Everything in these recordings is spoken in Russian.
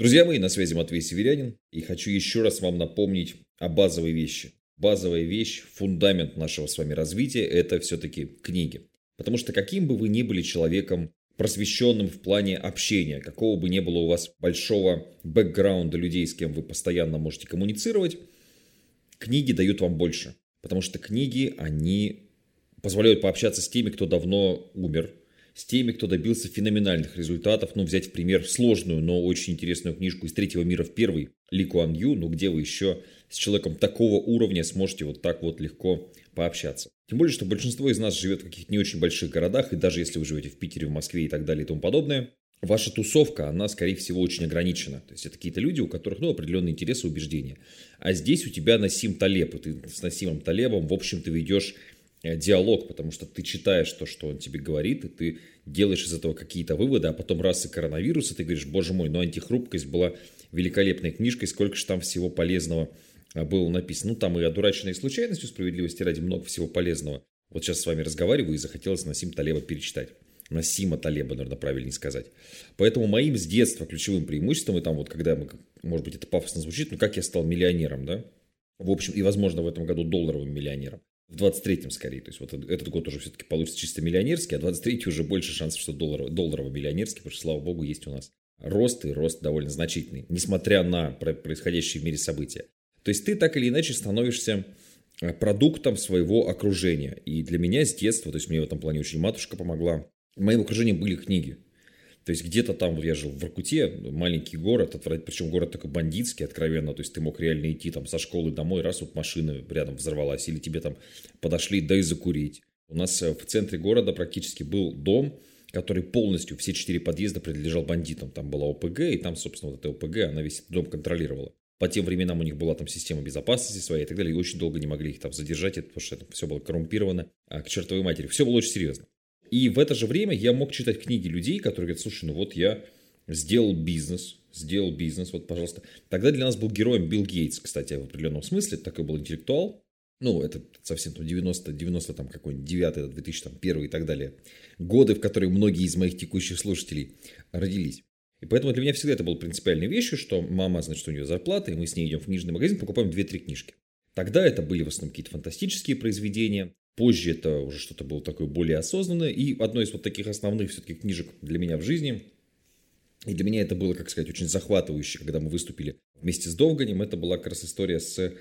Друзья мои, на связи Матвей Северянин, и хочу еще раз вам напомнить о базовой вещи. Базовая вещь, фундамент нашего с вами развития – это все-таки книги. Потому что каким бы вы ни были человеком, просвещенным в плане общения, какого бы ни было у вас большого бэкграунда людей, с кем вы постоянно можете коммуницировать, книги дают вам больше. Потому что книги, они позволяют пообщаться с теми, кто давно умер, с теми, кто добился феноменальных результатов. Ну, взять в пример сложную, но очень интересную книжку из третьего мира в первый, Ли Куан Ю, ну, где вы еще с человеком такого уровня сможете вот так вот легко пообщаться. Тем более, что большинство из нас живет в каких-то не очень больших городах, и даже если вы живете в Питере, в Москве и так далее и тому подобное, ваша тусовка, она, скорее всего, очень ограничена. То есть это какие-то люди, у которых, ну, определенные интересы, убеждения. А здесь у тебя Насим Талеб, и ты с Насимом Талебом, в общем-то, ведешь Э, диалог, потому что ты читаешь то, что он тебе говорит, и ты делаешь из этого какие-то выводы, а потом раз и коронавирус, и ты говоришь, боже мой, ну антихрупкость была великолепной книжкой, сколько же там всего полезного а, было написано. Ну, там и одураченной случайностью, справедливости ради, много всего полезного. Вот сейчас с вами разговариваю, и захотелось Насим Талеба перечитать. Насима Талеба, наверное, правильнее сказать. Поэтому моим с детства ключевым преимуществом, и там вот, когда, мы, может быть, это пафосно звучит, ну, как я стал миллионером, да? В общем, и, возможно, в этом году долларовым миллионером в 23-м скорее. То есть вот этот год уже все-таки получится чисто миллионерский, а 23-й уже больше шансов, что доллар, долларово-миллионерский, потому что, слава богу, есть у нас рост и рост довольно значительный, несмотря на происходящие в мире события. То есть ты так или иначе становишься э, продуктом своего окружения. И для меня с детства, то есть мне в этом плане очень матушка помогла, в моем окружении были книги. То есть где-то там, я жил в Воркуте, маленький город, причем город такой бандитский, откровенно, то есть ты мог реально идти там со школы домой, раз вот машина рядом взорвалась, или тебе там подошли, да и закурить. У нас э, в центре города практически был дом, который полностью, все четыре подъезда принадлежал бандитам. Там была ОПГ, и там, собственно, вот эта ОПГ, она весь дом контролировала. По тем временам у них была там система безопасности своя и так далее, и очень долго не могли их там задержать, потому что это все было коррумпировано а, к чертовой матери. Все было очень серьезно. И в это же время я мог читать книги людей, которые говорят, слушай, ну вот я сделал бизнес, сделал бизнес, вот, пожалуйста. Тогда для нас был героем Билл Гейтс, кстати, в определенном смысле, такой был интеллектуал. Ну, это совсем там 90, 90 там какой-нибудь 9, 2001 и так далее. Годы, в которые многие из моих текущих слушателей родились. И поэтому для меня всегда это было принципиальной вещью, что мама, значит, у нее зарплата, и мы с ней идем в книжный магазин, покупаем 2-3 книжки. Тогда это были в основном какие-то фантастические произведения, Позже это уже что-то было такое более осознанное. И одной из вот таких основных все-таки книжек для меня в жизни, и для меня это было, как сказать, очень захватывающе, когда мы выступили вместе с Довганем. Это была как раз история с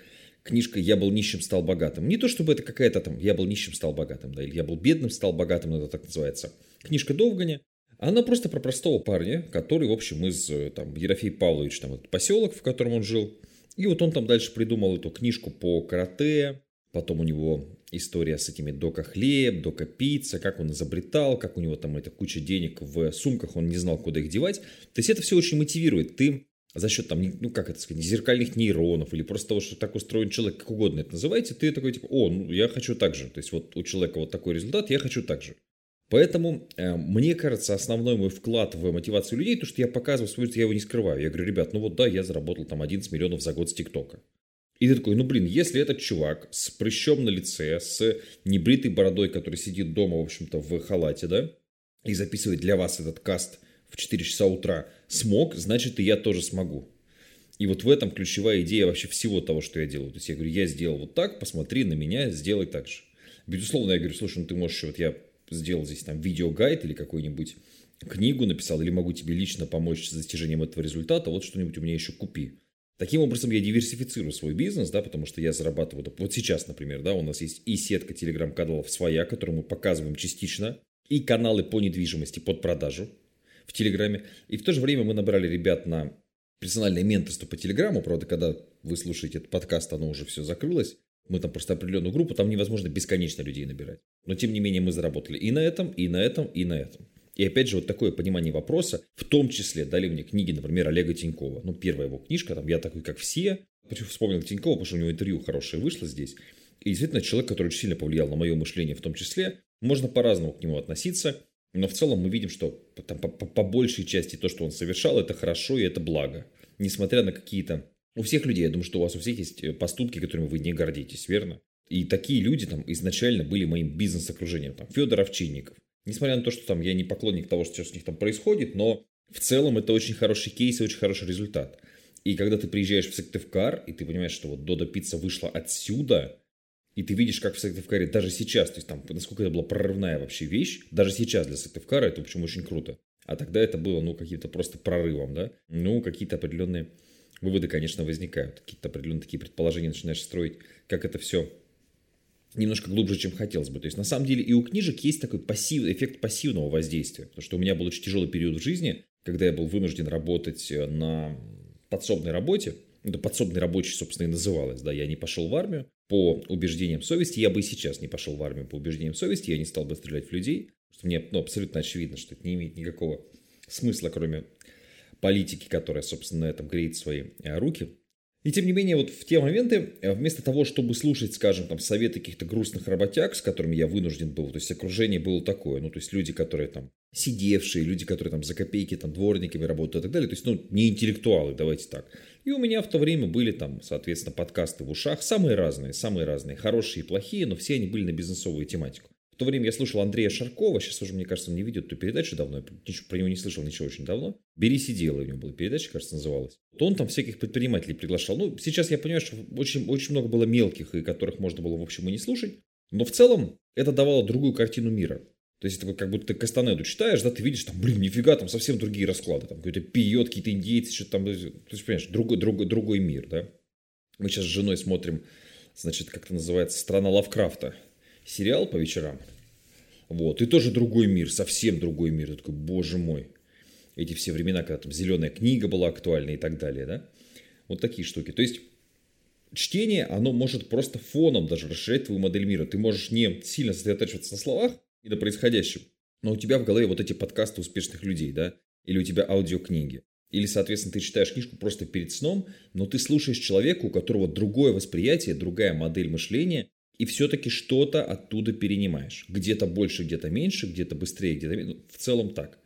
книжкой «Я был нищим, стал богатым». Не то, чтобы это какая-то там «Я был нищим, стал богатым», да, или «Я был бедным, стал богатым», это так называется. Книжка Довганя, она просто про простого парня, который, в общем, из там, Ерофей Павлович, там, этот поселок, в котором он жил. И вот он там дальше придумал эту книжку по карате, потом у него история с этими дока хлеб, дока пицца, как он изобретал, как у него там эта куча денег в сумках, он не знал, куда их девать. То есть это все очень мотивирует. Ты за счет там, ну как это сказать, зеркальных нейронов или просто того, что так устроен человек, как угодно это называйте, ты такой типа, о, ну я хочу так же. То есть вот у человека вот такой результат, я хочу так же. Поэтому э, мне кажется, основной мой вклад в мотивацию людей, то, что я показываю свой, я его не скрываю. Я говорю, ребят, ну вот да, я заработал там 11 миллионов за год с ТикТока. И ты такой, ну блин, если этот чувак с прыщом на лице, с небритой бородой, который сидит дома, в общем-то, в халате, да, и записывает для вас этот каст в 4 часа утра, смог, значит и я тоже смогу. И вот в этом ключевая идея вообще всего того, что я делаю. То есть я говорю, я сделал вот так, посмотри на меня, сделай так же. Безусловно, я говорю, слушай, ну ты можешь, вот я сделал здесь там видеогайд или какую-нибудь книгу написал, или могу тебе лично помочь с достижением этого результата, вот что-нибудь у меня еще купи. Таким образом, я диверсифицирую свой бизнес, да, потому что я зарабатываю, вот сейчас, например, да, у нас есть и сетка телеграм-каналов своя, которую мы показываем частично, и каналы по недвижимости под продажу в Телеграме. И в то же время мы набрали ребят на персональное менторство по Телеграму. Правда, когда вы слушаете этот подкаст, оно уже все закрылось. Мы там просто определенную группу, там невозможно бесконечно людей набирать. Но тем не менее мы заработали и на этом, и на этом, и на этом. И опять же, вот такое понимание вопроса, в том числе дали мне книги, например, Олега Тинькова. Ну, первая его книжка, там, «Я такой, как все». Почему вспомнил Тинькова, потому что у него интервью хорошее вышло здесь. И действительно, человек, который очень сильно повлиял на мое мышление в том числе, можно по-разному к нему относиться, но в целом мы видим, что там, по, по, по большей части то, что он совершал, это хорошо и это благо. Несмотря на какие-то... У всех людей, я думаю, что у вас у всех есть э, поступки, которыми вы не гордитесь, верно? И такие люди там изначально были моим бизнес-окружением. Там Федор Овчинников, Несмотря на то, что там я не поклонник того, что сейчас у них там происходит, но в целом это очень хороший кейс и очень хороший результат. И когда ты приезжаешь в Сыктывкар, и ты понимаешь, что вот Дода Пицца вышла отсюда, и ты видишь, как в Сыктывкаре даже сейчас, то есть там, насколько это была прорывная вообще вещь, даже сейчас для Сыктывкара это, в общем, очень круто. А тогда это было, ну, каким-то просто прорывом, да? Ну, какие-то определенные выводы, конечно, возникают. Какие-то определенные такие предположения начинаешь строить, как это все немножко глубже, чем хотелось бы. То есть, на самом деле, и у книжек есть такой пассив, эффект пассивного воздействия. Потому что у меня был очень тяжелый период в жизни, когда я был вынужден работать э, на подсобной работе. Это подсобный рабочий, собственно, и называлось. Да, я не пошел в армию по убеждениям совести. Я бы и сейчас не пошел в армию по убеждениям совести. Я не стал бы стрелять в людей. Что мне ну, абсолютно очевидно, что это не имеет никакого смысла, кроме политики, которая, собственно, на этом греет свои э, руки. И тем не менее, вот в те моменты, э, вместо того, чтобы слушать, скажем, там, советы каких-то грустных работяг, с которыми я вынужден был, то есть окружение было такое, ну, то есть люди, которые там сидевшие, люди, которые там за копейки, там, дворниками работают и так далее, то есть, ну, не интеллектуалы, давайте так. И у меня в то время были там, соответственно, подкасты в ушах, самые разные, самые разные, хорошие и плохие, но все они были на бизнесовую тематику то время я слушал Андрея Шаркова, сейчас уже, мне кажется, он не ведет эту передачу давно, я ничего, про него не слышал ничего очень давно. «Бери, сидела» у него была передача, кажется, называлась. То он там всяких предпринимателей приглашал. Ну, сейчас я понимаю, что очень, очень много было мелких, и которых можно было, в общем, и не слушать. Но в целом это давало другую картину мира. То есть, это как будто ты Кастанеду читаешь, да, ты видишь, там, блин, нифига, там совсем другие расклады. Там какой-то пьет, какие-то индейцы, что-то там. То есть, понимаешь, другой, другой, другой мир, да. Мы сейчас с женой смотрим, значит, как это называется, «Страна Лавкрафта» сериал по вечерам. Вот. И тоже другой мир, совсем другой мир. Я такой, боже мой. Эти все времена, когда там зеленая книга была актуальна и так далее, да? Вот такие штуки. То есть, чтение, оно может просто фоном даже расширять твою модель мира. Ты можешь не сильно сосредотачиваться на словах и на происходящем, но у тебя в голове вот эти подкасты успешных людей, да? Или у тебя аудиокниги. Или, соответственно, ты читаешь книжку просто перед сном, но ты слушаешь человека, у которого другое восприятие, другая модель мышления, и все-таки что-то оттуда перенимаешь. Где-то больше, где-то меньше, где-то быстрее, где-то меньше. Ну, в целом так.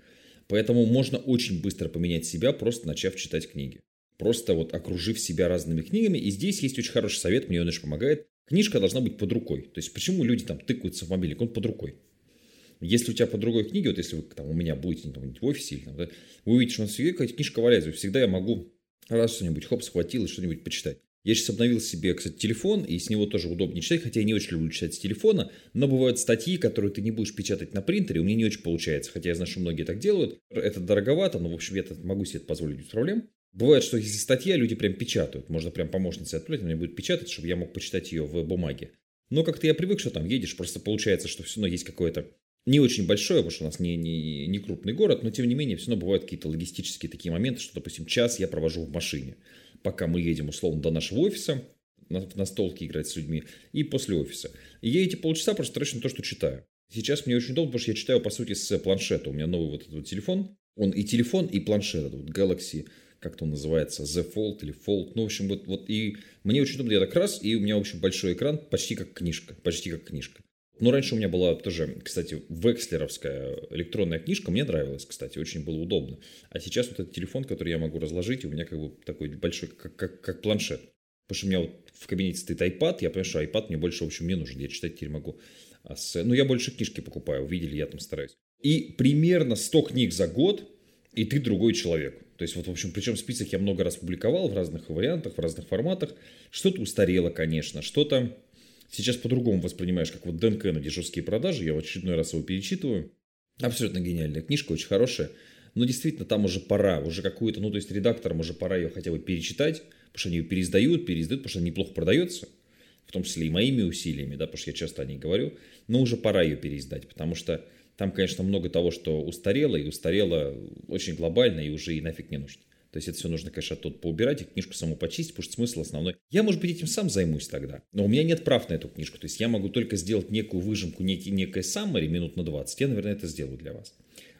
Поэтому можно очень быстро поменять себя, просто начав читать книги. Просто вот окружив себя разными книгами. И здесь есть очень хороший совет, мне он очень помогает. Книжка должна быть под рукой. То есть почему люди там тыкаются в мобильник? Он под рукой. Если у тебя под другой книги, вот если вы там у меня будете там, в офисе, или, там, да, вы увидите, что у нас всегда книжка валяется, всегда я могу раз что-нибудь, хоп, схватил и что-нибудь почитать. Я сейчас обновил себе, кстати, телефон, и с него тоже удобнее читать, хотя я не очень люблю читать с телефона, но бывают статьи, которые ты не будешь печатать на принтере, у меня не очень получается, хотя я знаю, что многие так делают. Это дороговато, но, в общем, я могу себе это позволить без проблем. Бывает, что если статья, люди прям печатают. Можно прям помощнице отправить, она будет печатать, чтобы я мог почитать ее в бумаге. Но как-то я привык, что там едешь, просто получается, что все равно есть какое-то не очень большое, потому что у нас не, не, не крупный город, но тем не менее все равно бывают какие-то логистические такие моменты, что, допустим, час я провожу в машине пока мы едем, условно, до нашего офиса, на, на столке играть с людьми, и после офиса. И я эти полчаса просто трачу на то, что читаю. Сейчас мне очень удобно, потому что я читаю, по сути, с планшета. У меня новый вот этот вот телефон. Он и телефон, и планшет. Вот Galaxy, как-то он называется, Z Fold или Fold. Ну, в общем, вот, вот и мне очень удобно. Я так раз, и у меня, в общем, большой экран, почти как книжка. Почти как книжка. Но раньше у меня была тоже, кстати, векслеровская электронная книжка, мне нравилась, кстати, очень было удобно. А сейчас вот этот телефон, который я могу разложить, у меня как бы такой большой, как, как, как планшет. Потому что у меня вот в кабинете стоит iPad, я понимаю, что iPad мне больше, в общем, не нужен, я читать теперь могу. А с... Ну, я больше книжки покупаю, видели, я там стараюсь. И примерно 100 книг за год, и ты другой человек. То есть, вот, в общем, причем список я много раз публиковал в разных вариантах, в разных форматах. Что-то устарело, конечно, что-то сейчас по-другому воспринимаешь, как вот Дэн Кеннеди «Жесткие продажи». Я в очередной раз его перечитываю. Абсолютно гениальная книжка, очень хорошая. Но действительно, там уже пора, уже какую-то, ну, то есть редакторам уже пора ее хотя бы перечитать, потому что они ее переиздают, переиздают, потому что она неплохо продается, в том числе и моими усилиями, да, потому что я часто о ней говорю, но уже пора ее переиздать, потому что там, конечно, много того, что устарело, и устарело очень глобально, и уже и нафиг не нужно. То есть это все нужно, конечно, тут поубирать и книжку саму почистить, потому что смысл основной. Я, может быть, этим сам займусь тогда. Но у меня нет прав на эту книжку. То есть я могу только сделать некую выжимку, некий, некое саммари минут на 20. Я, наверное, это сделаю для вас.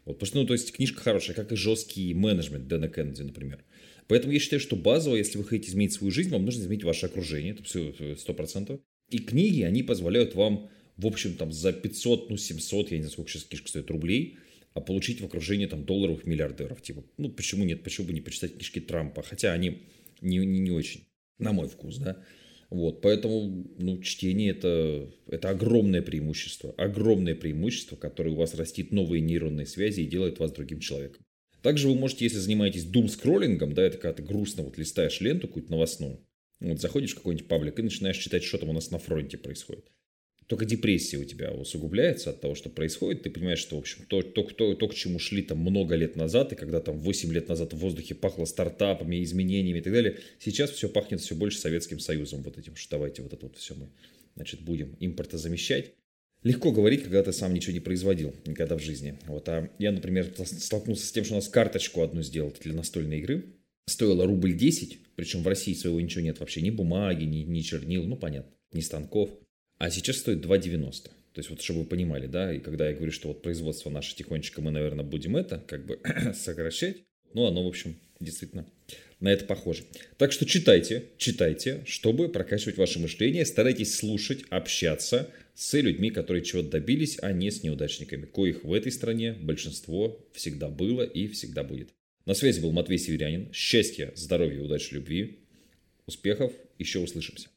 Вот, потому что, ну, то есть книжка хорошая, как и жесткий менеджмент Дэна Кеннеди, например. Поэтому я считаю, что базово, если вы хотите изменить свою жизнь, вам нужно изменить ваше окружение. Это все сто процентов. И книги, они позволяют вам, в общем, там за 500, ну, 700, я не знаю, сколько сейчас книжка стоит, рублей – а получить в окружении там долларовых миллиардеров. Типа, ну почему нет, почему бы не почитать книжки Трампа, хотя они не, не, не очень, на мой вкус, да. Вот, поэтому, ну, чтение это, это огромное преимущество, огромное преимущество, которое у вас растит новые нейронные связи и делает вас другим человеком. Также вы можете, если занимаетесь дум-скроллингом, да, это когда ты грустно вот листаешь ленту какую-то новостную, вот заходишь в какой-нибудь паблик и начинаешь читать, что там у нас на фронте происходит. Только депрессия у тебя усугубляется от того, что происходит. Ты понимаешь, что, в общем, то, то, то, то, к чему шли там много лет назад, и когда там 8 лет назад в воздухе пахло стартапами, изменениями и так далее, сейчас все пахнет все больше Советским Союзом, вот этим, что давайте вот это вот все мы, значит, будем импортозамещать. Легко говорить, когда ты сам ничего не производил никогда в жизни. Вот, а я, например, столкнулся с тем, что у нас карточку одну сделал для настольной игры. Стоило рубль 10, причем в России своего ничего нет вообще, ни бумаги, ни, ни чернил, ну понятно, ни станков. А сейчас стоит 2,90. То есть вот чтобы вы понимали, да, и когда я говорю, что вот производство наше тихонечко мы, наверное, будем это как бы сокращать, ну оно, в общем, действительно на это похоже. Так что читайте, читайте, чтобы прокачивать ваше мышление, старайтесь слушать, общаться, с людьми, которые чего-то добились, а не с неудачниками, коих в этой стране большинство всегда было и всегда будет. На связи был Матвей Северянин. Счастья, здоровья, удачи, любви, успехов. Еще услышимся.